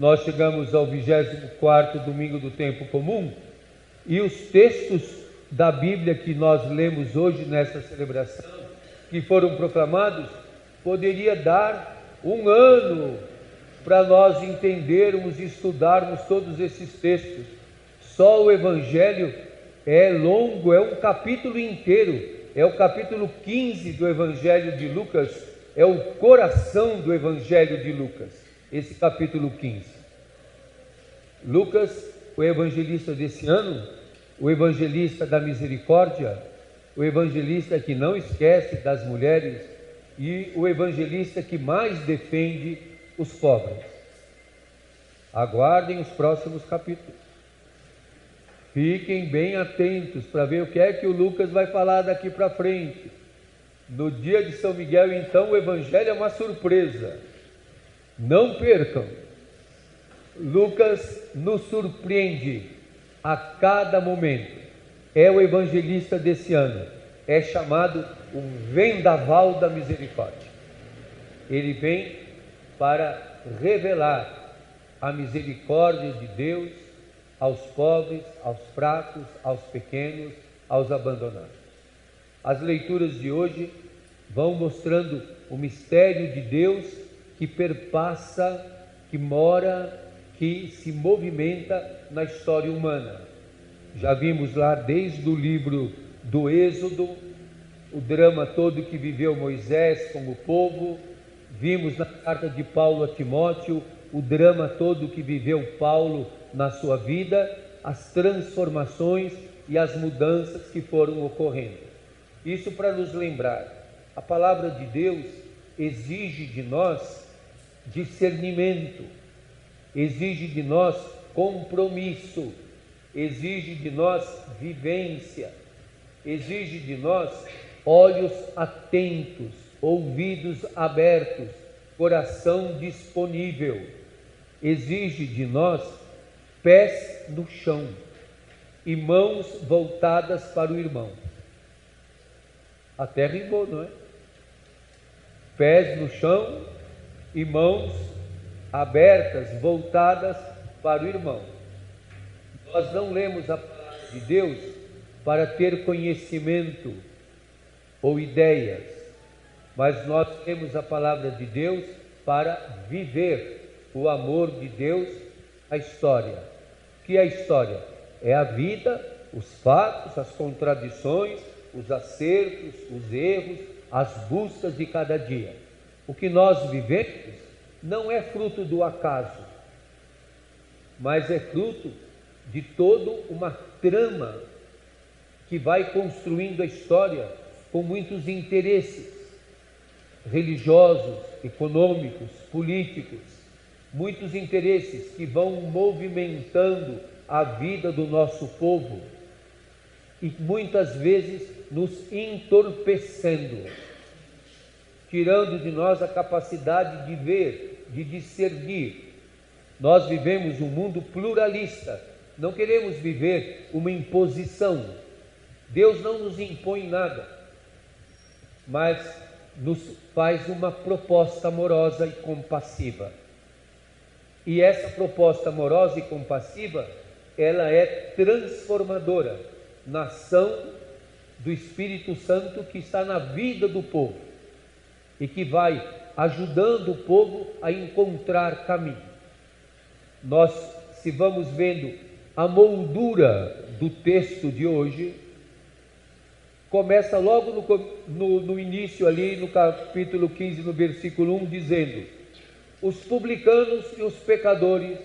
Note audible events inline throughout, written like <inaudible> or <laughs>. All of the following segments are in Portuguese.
nós chegamos ao 24 domingo do tempo comum e os textos da Bíblia que nós lemos hoje nesta celebração, que foram proclamados, poderia dar um ano para nós entendermos e estudarmos todos esses textos. Só o Evangelho é longo, é um capítulo inteiro, é o capítulo 15 do Evangelho de Lucas, é o coração do Evangelho de Lucas, esse capítulo 15. Lucas, o evangelista desse ano, o evangelista da misericórdia, o evangelista que não esquece das mulheres e o evangelista que mais defende os pobres. Aguardem os próximos capítulos. Fiquem bem atentos para ver o que é que o Lucas vai falar daqui para frente. No dia de São Miguel, então, o Evangelho é uma surpresa. Não percam. Lucas nos surpreende a cada momento. É o evangelista desse ano. É chamado o vendaval da misericórdia. Ele vem para revelar a misericórdia de Deus aos pobres, aos fracos, aos pequenos, aos abandonados. As leituras de hoje vão mostrando o mistério de Deus que perpassa, que mora, que se movimenta na história humana. Já vimos lá desde o livro do Êxodo, o drama todo que viveu Moisés com o povo, vimos na carta de Paulo a Timóteo o drama todo que viveu Paulo na sua vida, as transformações e as mudanças que foram ocorrendo. Isso para nos lembrar, a palavra de Deus exige de nós discernimento, exige de nós compromisso, exige de nós vivência, exige de nós olhos atentos, ouvidos abertos, coração disponível, exige de nós pés no chão e mãos voltadas para o irmão. A terra rimou, não é? Pés no chão e mãos abertas, voltadas para o irmão. Nós não lemos a palavra de Deus para ter conhecimento ou ideias, mas nós temos a palavra de Deus para viver o amor de Deus, a história. Que é a história? É a vida, os fatos, as contradições, os acertos, os erros, as buscas de cada dia. O que nós vivemos não é fruto do acaso, mas é fruto de toda uma trama que vai construindo a história com muitos interesses religiosos, econômicos, políticos, muitos interesses que vão movimentando a vida do nosso povo e muitas vezes nos entorpecendo tirando de nós a capacidade de ver, de discernir. Nós vivemos um mundo pluralista, não queremos viver uma imposição. Deus não nos impõe nada, mas nos faz uma proposta amorosa e compassiva. E essa proposta amorosa e compassiva, ela é transformadora na ação do Espírito Santo que está na vida do povo e que vai ajudando o povo a encontrar caminho. Nós, se vamos vendo a moldura do texto de hoje, começa logo no, no, no, início ali, no capítulo 15, no versículo 1, dizendo: Os publicanos e os pecadores,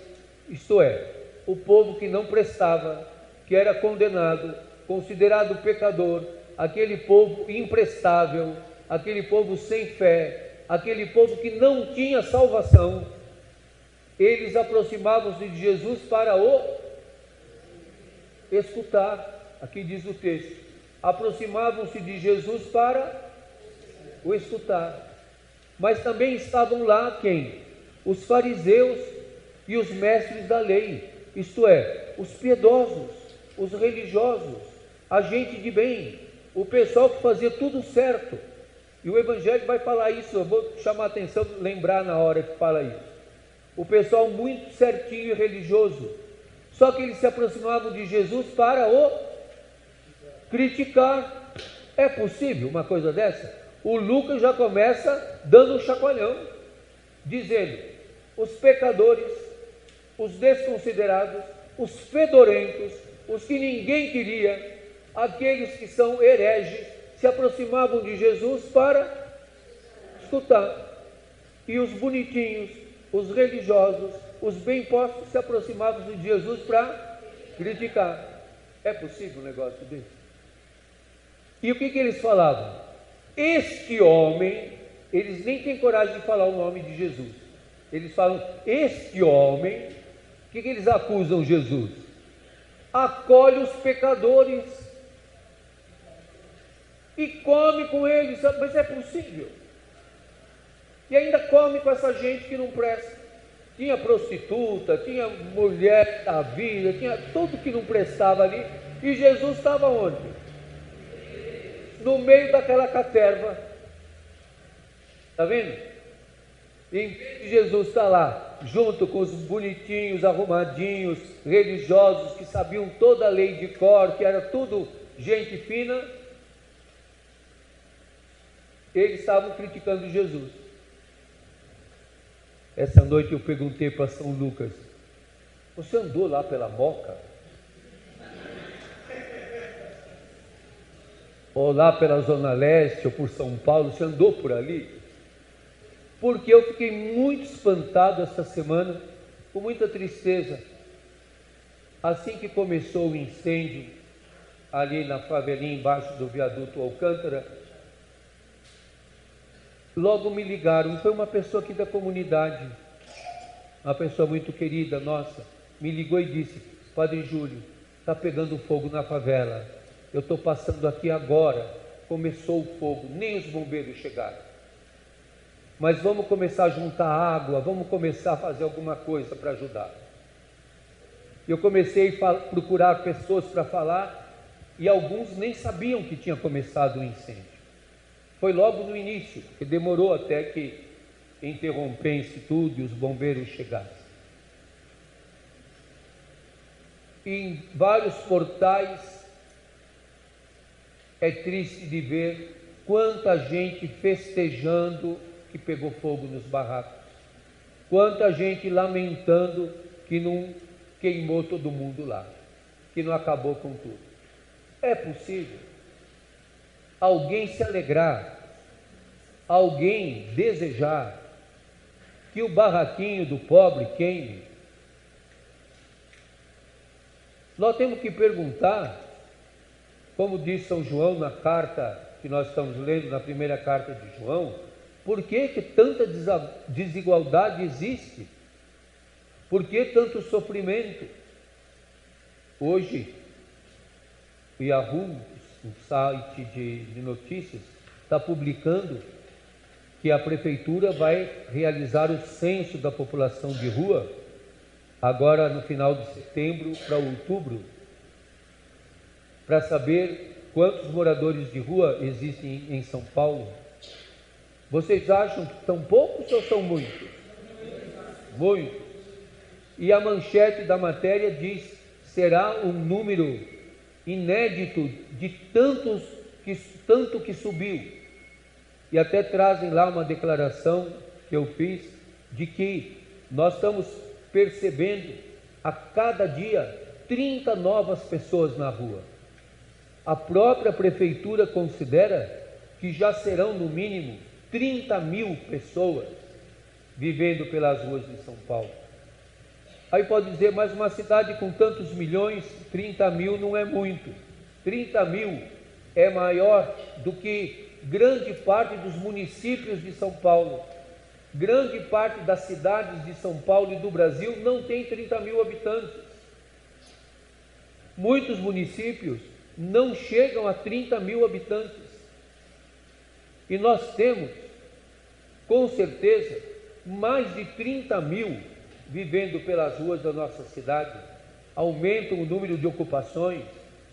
isto é, o povo que não prestava, que era condenado, considerado pecador, aquele povo imprestável, aquele povo sem fé, aquele povo que não tinha salvação, eles aproximavam-se de Jesus para o escutar. Aqui diz o texto: aproximavam-se de Jesus para o escutar. Mas também estavam lá quem? Os fariseus e os mestres da lei, isto é, os piedosos, os religiosos, a gente de bem, o pessoal que fazia tudo certo e o Evangelho vai falar isso, eu vou chamar a atenção, lembrar na hora que fala isso. o pessoal muito certinho e religioso. Só que eles se aproximavam de Jesus para o criticar. É possível uma coisa dessa? O Lucas já começa dando um chacoalhão, dizendo: os pecadores, os desconsiderados, os fedorentos, os que ninguém queria, aqueles que são hereges, se aproximavam de Jesus para escutar. E os bonitinhos, os religiosos, os bem postos se aproximavam de Jesus para criticar. É possível um negócio desse? E o que, que eles falavam? Este homem, eles nem têm coragem de falar o nome de Jesus. Eles falam, este homem, o que, que eles acusam Jesus? Acolhe os pecadores e come com eles, mas é possível. E ainda come com essa gente que não presta. Tinha prostituta, tinha mulher da vida, tinha tudo que não prestava ali. E Jesus estava onde? No meio daquela caterva. Está vendo? Em vez de Jesus estar lá, junto com os bonitinhos, arrumadinhos, religiosos, que sabiam toda a lei de cor, que era tudo gente fina, eles estavam criticando Jesus. Essa noite eu perguntei para São Lucas: Você andou lá pela Moca? <laughs> Ou lá pela Zona Leste, ou por São Paulo, você andou por ali? Porque eu fiquei muito espantado essa semana, com muita tristeza. Assim que começou o incêndio, ali na favelinha embaixo do viaduto Alcântara, Logo me ligaram, foi uma pessoa aqui da comunidade, uma pessoa muito querida nossa, me ligou e disse: Padre Júlio, está pegando fogo na favela. Eu estou passando aqui agora. Começou o fogo, nem os bombeiros chegaram. Mas vamos começar a juntar água, vamos começar a fazer alguma coisa para ajudar. Eu comecei a procurar pessoas para falar e alguns nem sabiam que tinha começado o incêndio. Foi logo no início, que demorou até que interrompesse tudo e os bombeiros chegassem. Em vários portais é triste de ver quanta gente festejando que pegou fogo nos barracos, quanta gente lamentando que não queimou todo mundo lá, que não acabou com tudo. É possível alguém se alegrar alguém desejar que o barraquinho do pobre queime, nós temos que perguntar, como diz São João na carta que nós estamos lendo, na primeira carta de João, por que, que tanta desigualdade existe? Por que tanto sofrimento? Hoje, o Yahoo, um site de, de notícias, está publicando que a prefeitura vai realizar o censo da população de rua agora no final de setembro para outubro, para saber quantos moradores de rua existem em São Paulo. Vocês acham que são poucos ou são muitos? Muitos. E a manchete da matéria diz: será um número inédito de tantos que tanto que subiu e até trazem lá uma declaração que eu fiz de que nós estamos percebendo a cada dia 30 novas pessoas na rua. A própria prefeitura considera que já serão no mínimo 30 mil pessoas vivendo pelas ruas de São Paulo. Aí pode dizer, mas uma cidade com tantos milhões, 30 mil não é muito. 30 mil é maior do que grande parte dos municípios de São Paulo, grande parte das cidades de São Paulo e do Brasil não tem 30 mil habitantes. Muitos municípios não chegam a 30 mil habitantes. E nós temos, com certeza, mais de 30 mil vivendo pelas ruas da nossa cidade. Aumenta o número de ocupações,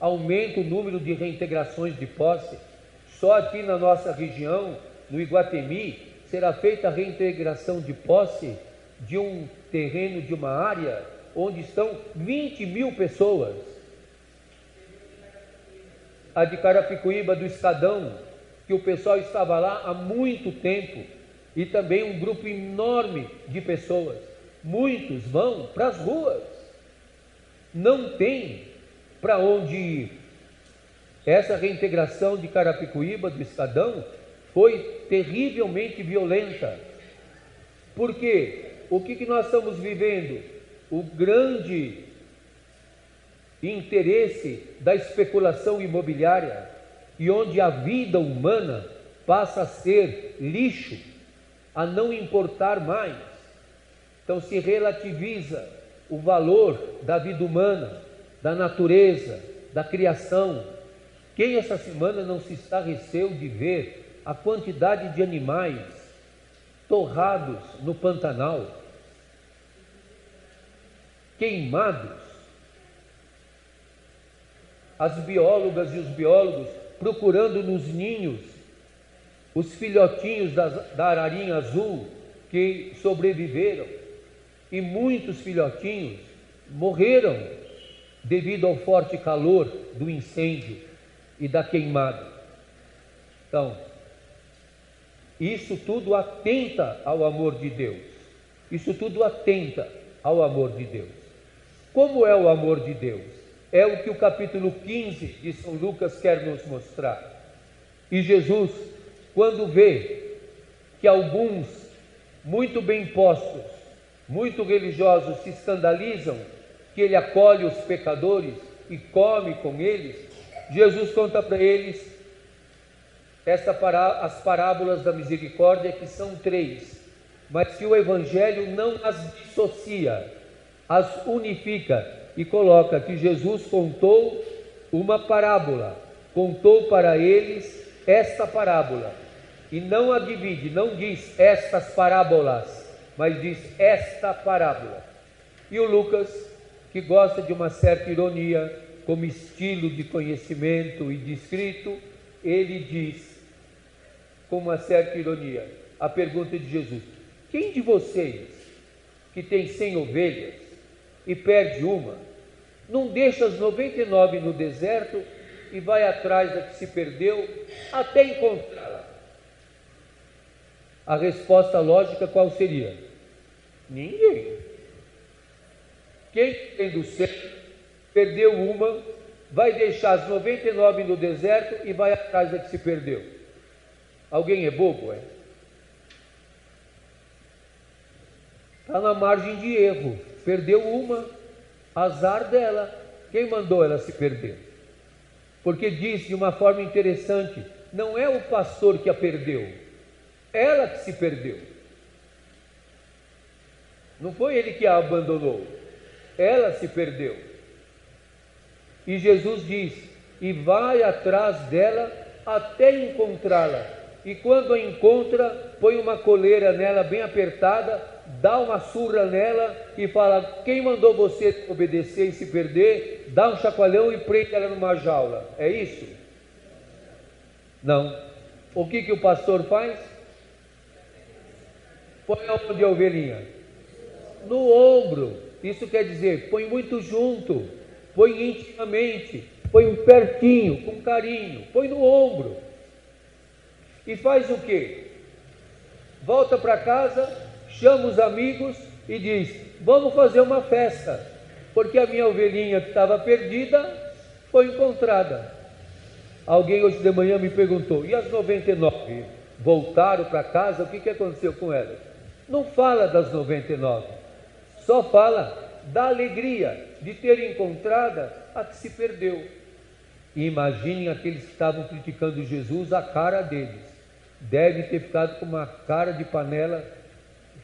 aumenta o número de reintegrações de posse só aqui na nossa região, no Iguatemi, será feita a reintegração de posse de um terreno, de uma área, onde estão 20 mil pessoas. A de Carapicuíba, do Estadão, que o pessoal estava lá há muito tempo, e também um grupo enorme de pessoas. Muitos vão para as ruas, não tem para onde ir. Essa reintegração de Carapicuíba, do Estadão, foi terrivelmente violenta. Porque o que, que nós estamos vivendo? O grande interesse da especulação imobiliária e onde a vida humana passa a ser lixo, a não importar mais. Então se relativiza o valor da vida humana, da natureza, da criação. Quem essa semana não se estarreceu de ver a quantidade de animais torrados no Pantanal, queimados? As biólogas e os biólogos procurando nos ninhos os filhotinhos da, da ararinha azul que sobreviveram, e muitos filhotinhos morreram devido ao forte calor do incêndio e da queimada. Então, isso tudo atenta ao amor de Deus. Isso tudo atenta ao amor de Deus. Como é o amor de Deus? É o que o capítulo 15 de São Lucas quer nos mostrar. E Jesus, quando vê que alguns muito bem postos, muito religiosos se escandalizam que ele acolhe os pecadores e come com eles, Jesus conta para eles essa as parábolas da misericórdia, que são três, mas que o Evangelho não as dissocia, as unifica e coloca que Jesus contou uma parábola, contou para eles esta parábola, e não a divide, não diz estas parábolas, mas diz esta parábola. E o Lucas que gosta de uma certa ironia como estilo de conhecimento e de escrito, ele diz com uma certa ironia a pergunta de Jesus: Quem de vocês que tem cem ovelhas e perde uma, não deixa as 99 no deserto e vai atrás da que se perdeu até encontrá-la? A resposta lógica qual seria? Ninguém. Quem tem do céu perdeu uma, vai deixar as 99 no deserto e vai atrás da que se perdeu. Alguém é bobo, é? Está na margem de erro. Perdeu uma, azar dela. Quem mandou ela se perder? Porque diz de uma forma interessante: não é o pastor que a perdeu, ela que se perdeu. Não foi ele que a abandonou ela se perdeu. E Jesus diz: e vai atrás dela até encontrá-la. E quando a encontra, põe uma coleira nela bem apertada, dá uma surra nela e fala: Quem mandou você obedecer e se perder? Dá um chacoalhão e prende ela numa jaula. É isso? Não. O que, que o pastor faz? Põe a ovelhinha? No ombro isso quer dizer, põe muito junto, põe intimamente, põe pertinho, com carinho, põe no ombro. E faz o quê? Volta para casa, chama os amigos e diz: Vamos fazer uma festa, porque a minha ovelhinha que estava perdida foi encontrada. Alguém hoje de manhã me perguntou: e as 99 voltaram para casa? O que, que aconteceu com elas? Não fala das 99 só fala da alegria de ter encontrado a que se perdeu. E imaginem aqueles que estavam criticando Jesus, a cara deles. Devem ter ficado com uma cara de panela,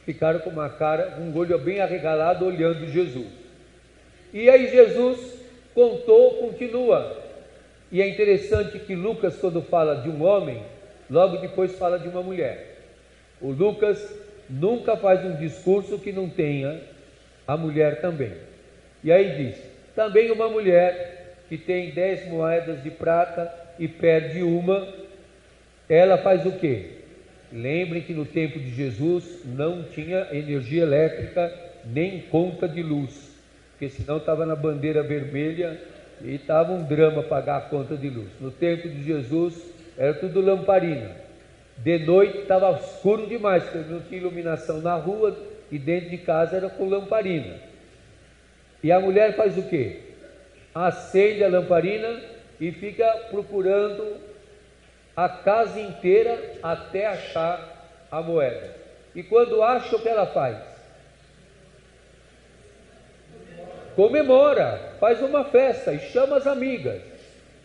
ficaram com uma cara, um olho bem arregalado, olhando Jesus. E aí Jesus contou, continua. E é interessante que Lucas, quando fala de um homem, logo depois fala de uma mulher. O Lucas nunca faz um discurso que não tenha a mulher também. E aí diz: também uma mulher que tem dez moedas de prata e perde uma, ela faz o quê? Lembrem que no tempo de Jesus não tinha energia elétrica nem conta de luz, porque senão estava na bandeira vermelha e estava um drama pagar a conta de luz. No tempo de Jesus era tudo lamparina. De noite estava escuro demais, porque não tinha iluminação na rua e dentro de casa era com lamparina. E a mulher faz o quê? Acende a lamparina e fica procurando a casa inteira até achar a moeda. E quando acha, o que ela faz? Comemora, faz uma festa e chama as amigas.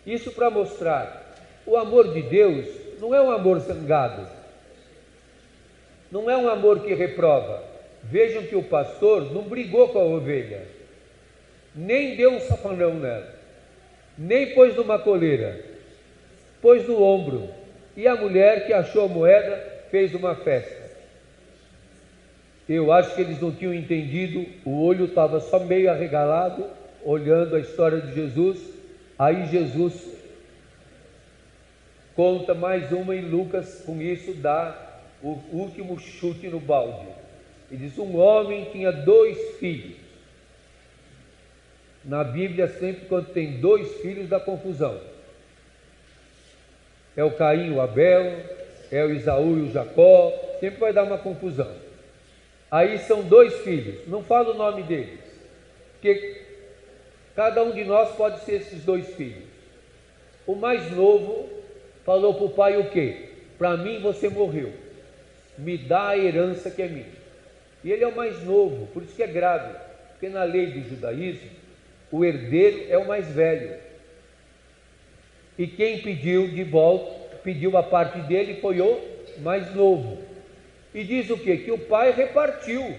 Isso para mostrar o amor de Deus não é um amor zangado, não é um amor que reprova. Vejam que o pastor não brigou com a ovelha, nem deu um safanão nela, nem pôs numa coleira, pôs no ombro. E a mulher que achou a moeda fez uma festa. Eu acho que eles não tinham entendido, o olho estava só meio arregalado, olhando a história de Jesus. Aí Jesus conta mais uma e Lucas, com isso, dá o último chute no balde. Ele diz: Um homem tinha dois filhos. Na Bíblia, sempre quando tem dois filhos, dá confusão. É o Caim e o Abel, é o Isaú e o Jacó, sempre vai dar uma confusão. Aí são dois filhos, não fala o nome deles, porque cada um de nós pode ser esses dois filhos. O mais novo falou para o pai o quê? Para mim você morreu, me dá a herança que é minha. E ele é o mais novo, por isso que é grave, porque na lei do judaísmo, o herdeiro é o mais velho. E quem pediu de volta, pediu a parte dele foi o mais novo. E diz o que? Que o pai repartiu.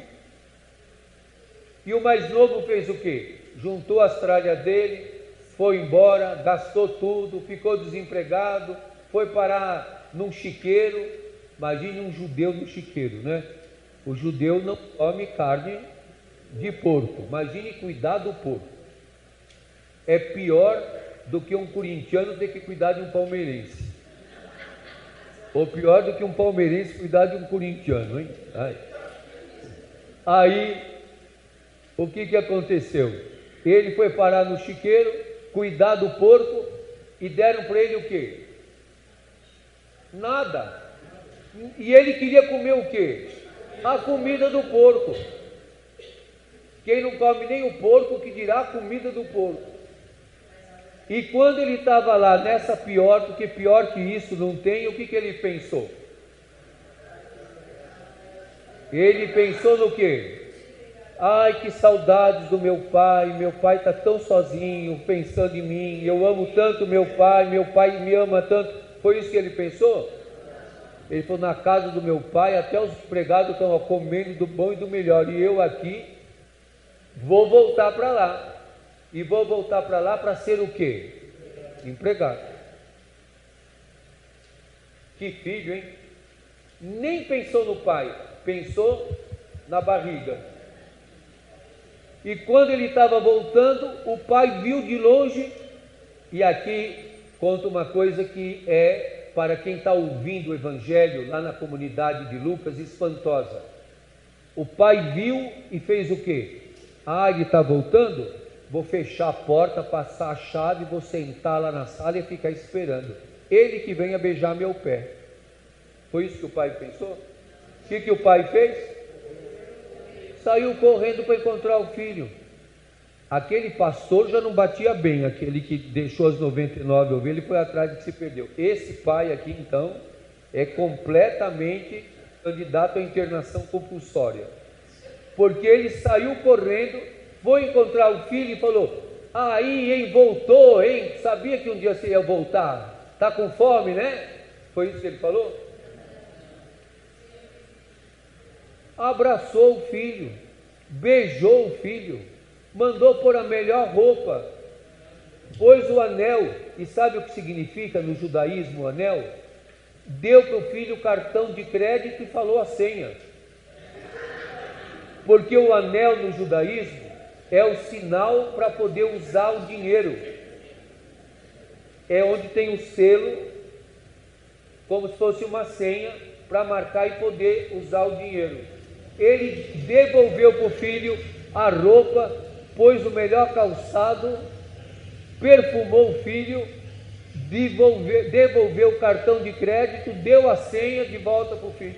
E o mais novo fez o que? Juntou as tralhas dele, foi embora, gastou tudo, ficou desempregado, foi parar num chiqueiro. Imagine um judeu no chiqueiro, né? O judeu não come carne de porco. Imagine cuidar do porco. É pior do que um corintiano ter que cuidar de um palmeirense. Ou pior do que um palmeirense cuidar de um corintiano, hein? Aí, o que, que aconteceu? Ele foi parar no chiqueiro, cuidar do porco e deram para ele o quê? Nada. E ele queria comer o quê? A comida do porco. Quem não come nem o porco, que dirá a comida do porco. E quando ele estava lá nessa pior, porque pior que isso não tem, o que, que ele pensou? Ele pensou no que? Ai, que saudades do meu pai, meu pai está tão sozinho, pensando em mim, eu amo tanto meu pai, meu pai me ama tanto. Foi isso que ele pensou? Ele falou: na casa do meu pai, até os empregados estão comendo do bom e do melhor, e eu aqui vou voltar para lá e vou voltar para lá para ser o quê? Empregado. Que filho, hein? Nem pensou no pai, pensou na barriga. E quando ele estava voltando, o pai viu de longe, e aqui conta uma coisa que é, para quem está ouvindo o Evangelho lá na comunidade de Lucas, espantosa. O pai viu e fez o quê? Ah, ele está voltando? vou fechar a porta, passar a chave, vou sentar lá na sala e ficar esperando. Ele que venha beijar meu pé. Foi isso que o pai pensou? O que, que o pai fez? Saiu correndo para encontrar o filho. Aquele pastor já não batia bem, aquele que deixou as 99 ovelhas e foi atrás de que se perdeu. Esse pai aqui, então, é completamente candidato à internação compulsória. Porque ele saiu correndo foi encontrar o filho e falou: Aí, hein, voltou, hein? Sabia que um dia você ia voltar? Está com fome, né? Foi isso que ele falou? Abraçou o filho, beijou o filho, mandou pôr a melhor roupa, pôs o anel, e sabe o que significa no judaísmo o anel? Deu para o filho o cartão de crédito e falou a senha. Porque o anel no judaísmo é o sinal para poder usar o dinheiro. É onde tem o selo, como se fosse uma senha, para marcar e poder usar o dinheiro. Ele devolveu para o filho a roupa, pôs o melhor calçado, perfumou o filho, devolveu, devolveu o cartão de crédito, deu a senha de volta para o filho.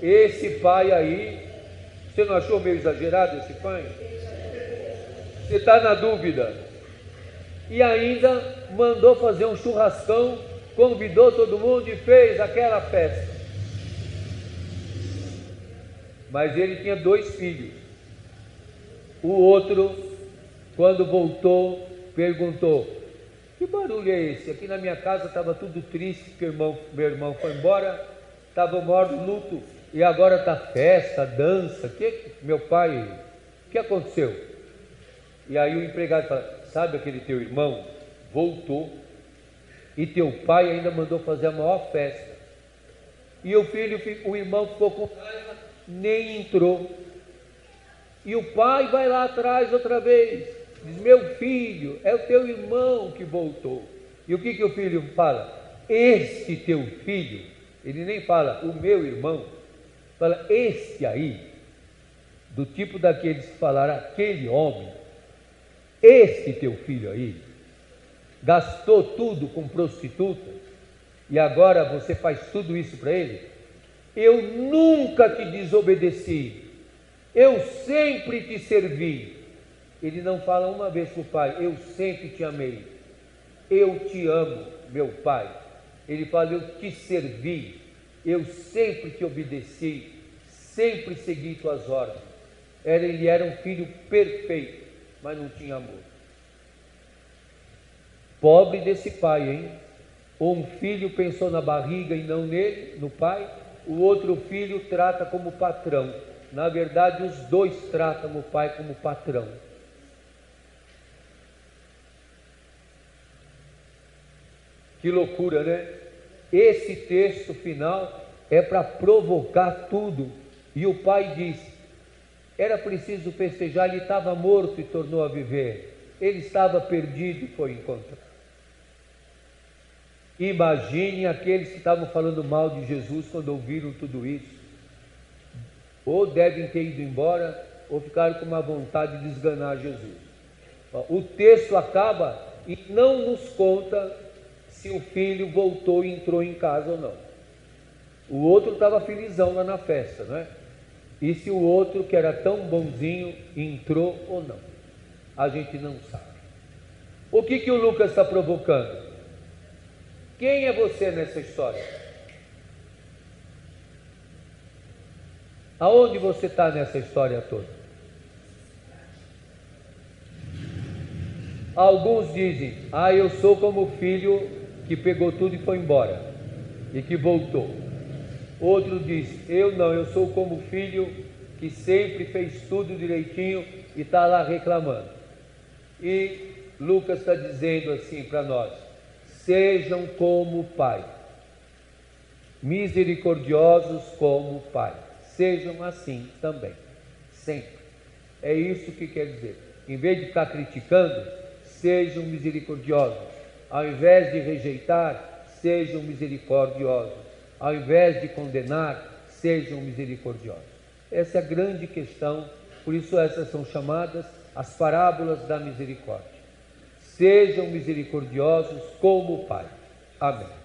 Esse pai aí, você não achou meio exagerado esse pai? Você está na dúvida? E ainda mandou fazer um churrascão, convidou todo mundo e fez aquela festa. Mas ele tinha dois filhos. O outro, quando voltou, perguntou: Que barulho é esse? Aqui na minha casa estava tudo triste, porque irmão, meu irmão foi embora, estava morto luto, e agora está festa, dança. Que meu pai, o que aconteceu? E aí o empregado fala: Sabe aquele teu irmão? Voltou e teu pai ainda mandou fazer a maior festa. E o filho, o irmão ficou com raiva nem entrou. E o pai vai lá atrás outra vez, diz: Meu filho, é o teu irmão que voltou. E o que, que o filho fala? Este teu filho, ele nem fala o meu irmão, fala este aí, do tipo daqueles que falaram aquele homem, este teu filho aí, gastou tudo com prostituta e agora você faz tudo isso para ele? Eu nunca te desobedeci, eu sempre te servi. Ele não fala uma vez para o pai, eu sempre te amei, eu te amo, meu pai. Ele fala, eu te servi, eu sempre te obedeci, sempre segui tuas ordens. Ele era um filho perfeito, mas não tinha amor. Pobre desse pai, hein? Um filho pensou na barriga e não nele, no pai, o outro filho trata como patrão. Na verdade, os dois tratam o pai como patrão. Que loucura, né? Esse texto final é para provocar tudo. E o pai diz: era preciso festejar, ele estava morto e tornou a viver. Ele estava perdido e foi encontrado. Imagine aqueles que estavam falando mal de Jesus quando ouviram tudo isso. Ou devem ter ido embora, ou ficaram com uma vontade de esganar Jesus. O texto acaba e não nos conta se o filho voltou e entrou em casa ou não. O outro estava felizão lá na festa, não é? E se o outro, que era tão bonzinho, entrou ou não? A gente não sabe. O que, que o Lucas está provocando? Quem é você nessa história? Aonde você está nessa história toda? Alguns dizem: Ah, eu sou como o filho que pegou tudo e foi embora e que voltou. Outro diz: Eu não, eu sou como o filho que sempre fez tudo direitinho e está lá reclamando. E Lucas está dizendo assim para nós: sejam como o Pai, misericordiosos como o Pai, sejam assim também, sempre. É isso que quer dizer. Em vez de ficar criticando, sejam misericordiosos. Ao invés de rejeitar, sejam misericordiosos. Ao invés de condenar, sejam misericordiosos. Essa é a grande questão, por isso essas são chamadas as parábolas da misericórdia. Sejam misericordiosos como o Pai. Amém.